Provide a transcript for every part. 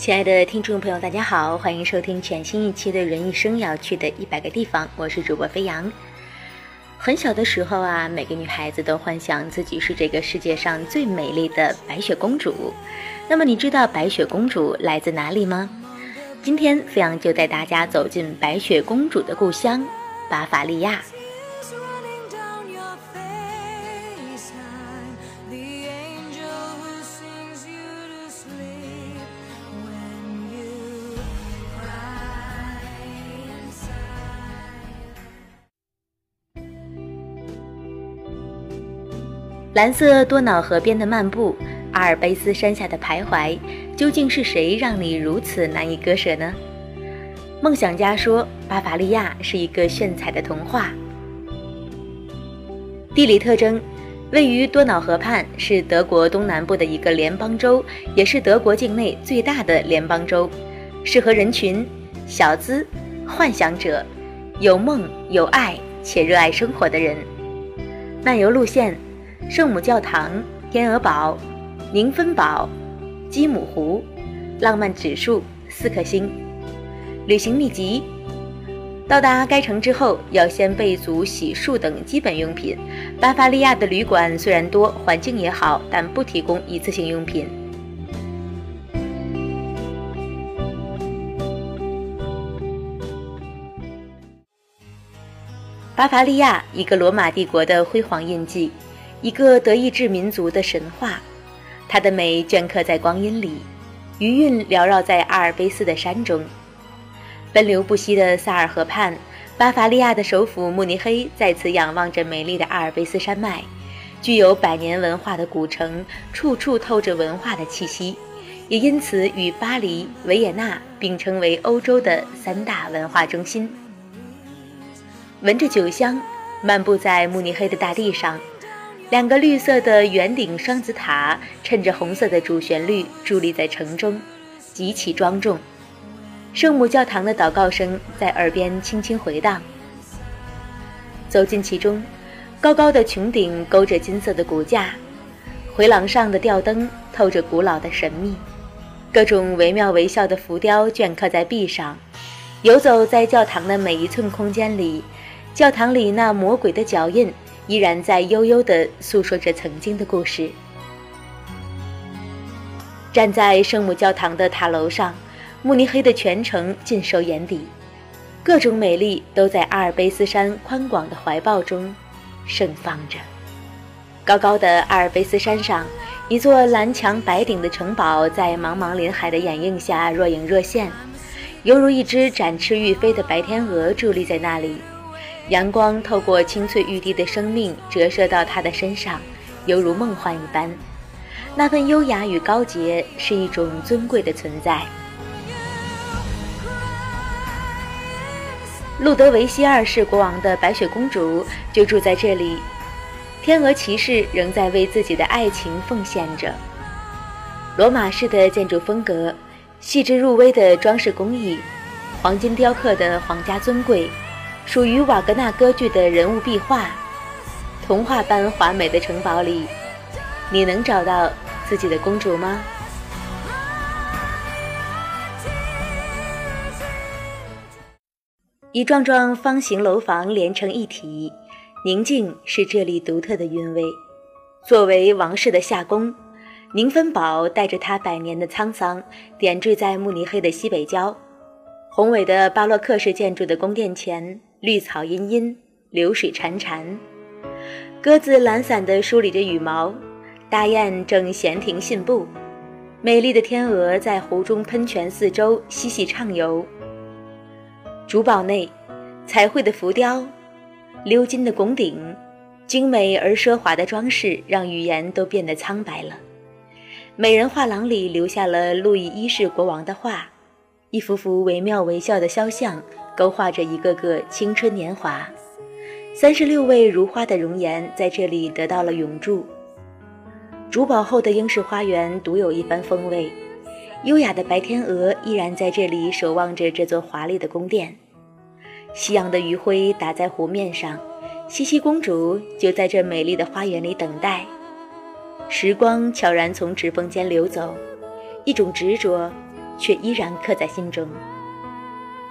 亲爱的听众朋友，大家好，欢迎收听全新一期的《人一生要去的一百个地方》，我是主播飞扬。很小的时候啊，每个女孩子都幻想自己是这个世界上最美丽的白雪公主。那么，你知道白雪公主来自哪里吗？今天飞扬就带大家走进白雪公主的故乡——巴伐利亚。蓝色多瑙河边的漫步，阿尔卑斯山下的徘徊，究竟是谁让你如此难以割舍呢？梦想家说，巴伐利亚是一个炫彩的童话。地理特征：位于多瑙河畔，是德国东南部的一个联邦州，也是德国境内最大的联邦州。适合人群：小资、幻想者、有梦有爱且热爱生活的人。漫游路线。圣母教堂、天鹅堡、宁芬堡、基姆湖，浪漫指数四颗星。旅行秘籍：到达该城之后，要先备足洗漱等基本用品。巴伐利亚的旅馆虽然多，环境也好，但不提供一次性用品。巴伐利亚，一个罗马帝国的辉煌印记。一个德意志民族的神话，它的美镌刻在光阴里，余韵缭绕在阿尔卑斯的山中。奔流不息的萨尔河畔，巴伐利亚的首府慕尼黑在此仰望着美丽的阿尔卑斯山脉。具有百年文化的古城，处处透着文化的气息，也因此与巴黎、维也纳并称为欧洲的三大文化中心。闻着酒香，漫步在慕尼黑的大地上。两个绿色的圆顶双子塔，衬着红色的主旋律，伫立在城中，极其庄重。圣母教堂的祷告声在耳边轻轻回荡。走进其中，高高的穹顶勾着金色的骨架，回廊上的吊灯透着古老的神秘，各种惟妙惟肖的浮雕镌刻在壁上。游走在教堂的每一寸空间里，教堂里那魔鬼的脚印。依然在悠悠地诉说着曾经的故事。站在圣母教堂的塔楼上，慕尼黑的全城尽收眼底，各种美丽都在阿尔卑斯山宽广的怀抱中盛放着。高高的阿尔卑斯山上，一座蓝墙白顶的城堡在茫茫林海的掩映下若隐若现，犹如一只展翅欲飞的白天鹅伫立在那里。阳光透过青翠欲滴的生命折射到他的身上，犹如梦幻一般。那份优雅与高洁是一种尊贵的存在。路德维希二世国王的白雪公主就住在这里。天鹅骑士仍在为自己的爱情奉献着。罗马式的建筑风格，细致入微的装饰工艺，黄金雕刻的皇家尊贵。属于瓦格纳歌剧的人物壁画，童话般华美的城堡里，你能找到自己的公主吗？一幢幢方形楼房连成一体，宁静是这里独特的韵味。作为王室的夏宫，宁芬堡带着它百年的沧桑，点缀在慕尼黑的西北郊，宏伟的巴洛克式建筑的宫殿前。绿草茵茵，流水潺潺，鸽子懒散地梳理着羽毛，大雁正闲庭信步，美丽的天鹅在湖中喷泉四周嬉戏畅游。主堡内，彩绘的浮雕，鎏金的拱顶，精美而奢华的装饰，让语言都变得苍白了。美人画廊里留下了路易一世国王的画，一幅幅惟妙惟肖的肖像，勾画着一个个青春年华。三十六位如花的容颜在这里得到了永驻。主堡后的英式花园独有一番风味，优雅的白天鹅依然在这里守望着这座华丽的宫殿。夕阳的余晖打在湖面上，茜茜公主就在这美丽的花园里等待。时光悄然从指缝间流走，一种执着却依然刻在心中，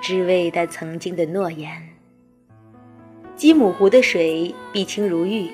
只为他曾经的诺言。基姆湖的水碧清如玉，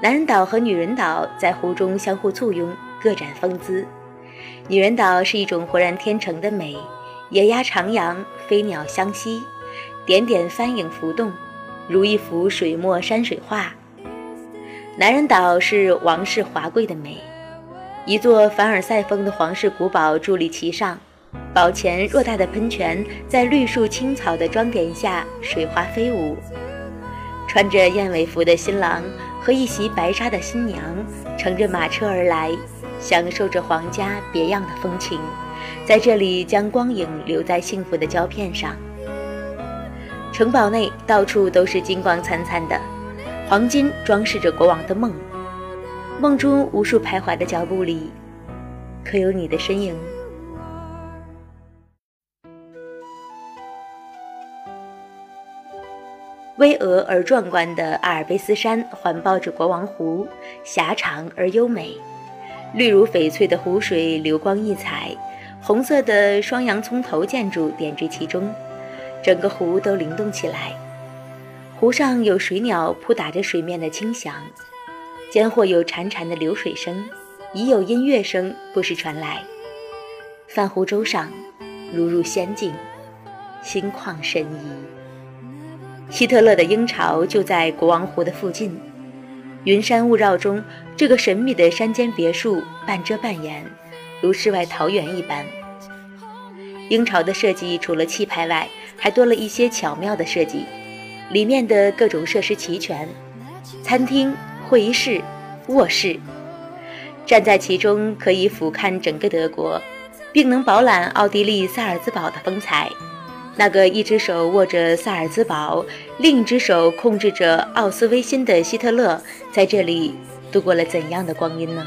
男人岛和女人岛在湖中相互簇拥，各展风姿。女人岛是一种浑然天成的美，野鸭徜徉，飞鸟相吸。点点帆影浮动，如一幅水墨山水画。男人岛是王室华贵的美，一座凡尔赛风的皇室古堡伫立其上，宝前偌大的喷泉在绿树青草的装点下水花飞舞。穿着燕尾服的新郎和一袭白纱的新娘乘着马车而来，享受着皇家别样的风情，在这里将光影留在幸福的胶片上。城堡内到处都是金光灿灿的，黄金装饰着国王的梦。梦中无数徘徊的脚步里，可有你的身影？巍峨而壮观的阿尔卑斯山环抱着国王湖，狭长而优美，绿如翡翠的湖水流光溢彩，红色的双洋葱头建筑点缀其中。整个湖都灵动起来，湖上有水鸟扑打着水面的轻响，间或有潺潺的流水声，已有音乐声不时传来。泛湖洲上，如入仙境，心旷神怡。希特勒的鹰巢就在国王湖的附近，云山雾绕中，这个神秘的山间别墅半遮半掩，如世外桃源一般。鹰巢的设计除了气派外，还多了一些巧妙的设计，里面的各种设施齐全，餐厅、会议室、卧室，站在其中可以俯瞰整个德国，并能饱览奥地利萨尔兹堡的风采。那个一只手握着萨尔兹堡，另一只手控制着奥斯威辛的希特勒，在这里度过了怎样的光阴呢？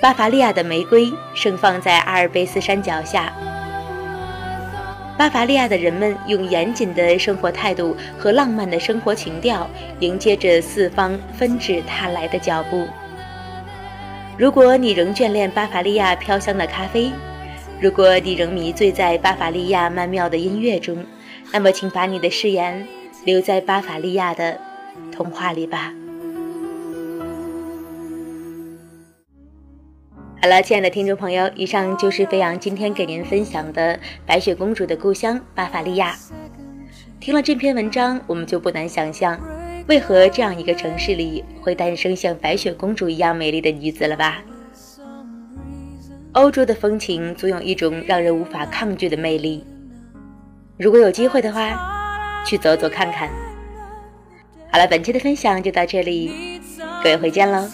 巴伐利亚的玫瑰盛放在阿尔卑斯山脚下。巴伐利亚的人们用严谨的生活态度和浪漫的生活情调迎接着四方纷至沓来的脚步。如果你仍眷恋巴伐利亚飘香的咖啡，如果你仍迷醉在巴伐利亚曼妙的音乐中，那么请把你的誓言留在巴伐利亚的童话里吧。好了，亲爱的听众朋友，以上就是飞扬今天给您分享的白雪公主的故乡巴伐利亚。听了这篇文章，我们就不难想象，为何这样一个城市里会诞生像白雪公主一样美丽的女子了吧？欧洲的风情总有一种让人无法抗拒的魅力。如果有机会的话，去走走看看。好了，本期的分享就到这里，各位回见喽。